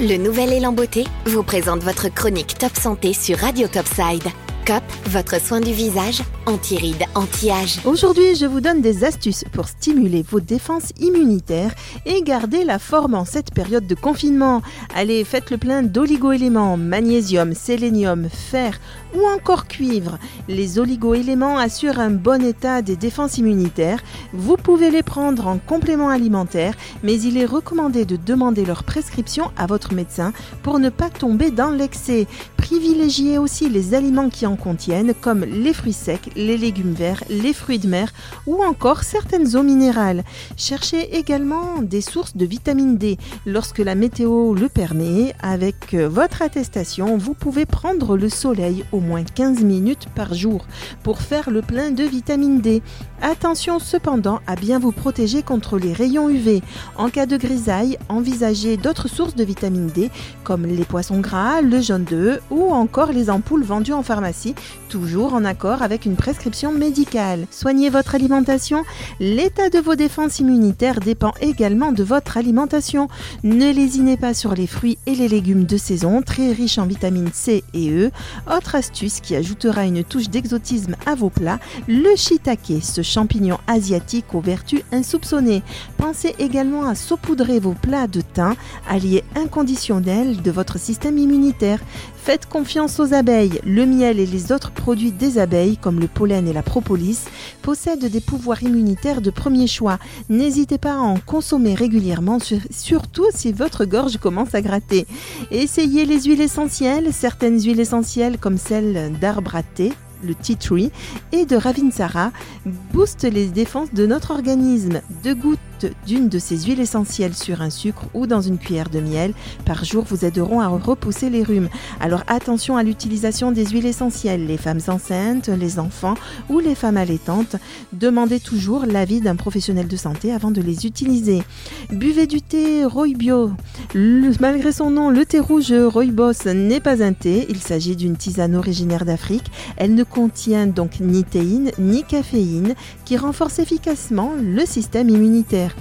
Le nouvel élan beauté, vous présente votre chronique Top Santé sur Radio Topside. COP, votre soin du visage, anti-rides, anti-âge. Aujourd'hui, je vous donne des astuces pour stimuler vos défenses immunitaires et garder la forme en cette période de confinement. Allez, faites le plein d'oligo-éléments, magnésium, sélénium, fer ou encore cuivre. Les oligo-éléments assurent un bon état des défenses immunitaires. Vous pouvez les prendre en complément alimentaire, mais il est recommandé de demander leur prescription à votre médecin pour ne pas tomber dans l'excès. Privilégiez aussi les aliments qui en contiennent, comme les fruits secs, les légumes verts, les fruits de mer ou encore certaines eaux minérales. Cherchez également des sources de vitamine D. Lorsque la météo le permet, avec votre attestation, vous pouvez prendre le soleil au moins 15 minutes par jour pour faire le plein de vitamine D. Attention cependant à bien vous protéger contre les rayons UV. En cas de grisaille, envisagez d'autres sources de vitamine D comme les poissons gras, le jaune d'œuf ou encore les ampoules vendues en pharmacie, toujours en accord avec une prescription médicale. Soignez votre alimentation. L'état de vos défenses immunitaires dépend également de votre alimentation. Ne lésinez pas sur les fruits et les légumes de saison, très riches en vitamines C et E. Autre astuce qui ajoutera une touche d'exotisme à vos plats, le shiitake, ce champignon asiatique aux vertus insoupçonnées. Pensez également à saupoudrer vos plats de thym, allié inconditionnel de votre système immunitaire. Faites confiance aux abeilles. Le miel et les autres produits des abeilles, comme le pollen et la propolis, possèdent des pouvoirs immunitaires de premier choix. N'hésitez pas à en consommer régulièrement, surtout si votre gorge commence à gratter. Essayez les huiles essentielles, certaines huiles essentielles comme celle d'arbre à thé, le tea tree, et de Ravinsara booste les défenses de notre organisme. Deux gouttes d'une de ces huiles essentielles sur un sucre ou dans une cuillère de miel par jour vous aideront à repousser les rhumes. Alors attention à l'utilisation des huiles essentielles. Les femmes enceintes, les enfants ou les femmes allaitantes, demandez toujours l'avis d'un professionnel de santé avant de les utiliser. Buvez du thé Roybio. malgré son nom, le thé rouge Rooibos n'est pas un thé, il s'agit d'une tisane originaire d'Afrique. Elle ne contient donc ni théine ni caféine qui renforce efficacement le système immunitaire.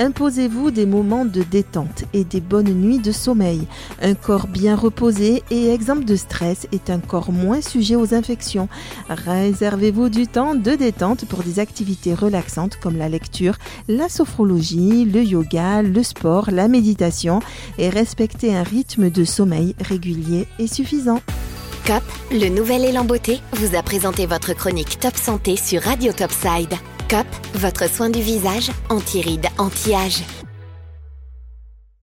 Imposez-vous des moments de détente et des bonnes nuits de sommeil. Un corps bien reposé et exempt de stress est un corps moins sujet aux infections. Réservez-vous du temps de détente pour des activités relaxantes comme la lecture, la sophrologie, le yoga, le sport, la méditation et respectez un rythme de sommeil régulier et suffisant. COP, le nouvel élan beauté, vous a présenté votre chronique Top Santé sur Radio Topside. COP, votre soin du visage, anti-rides, anti-âge.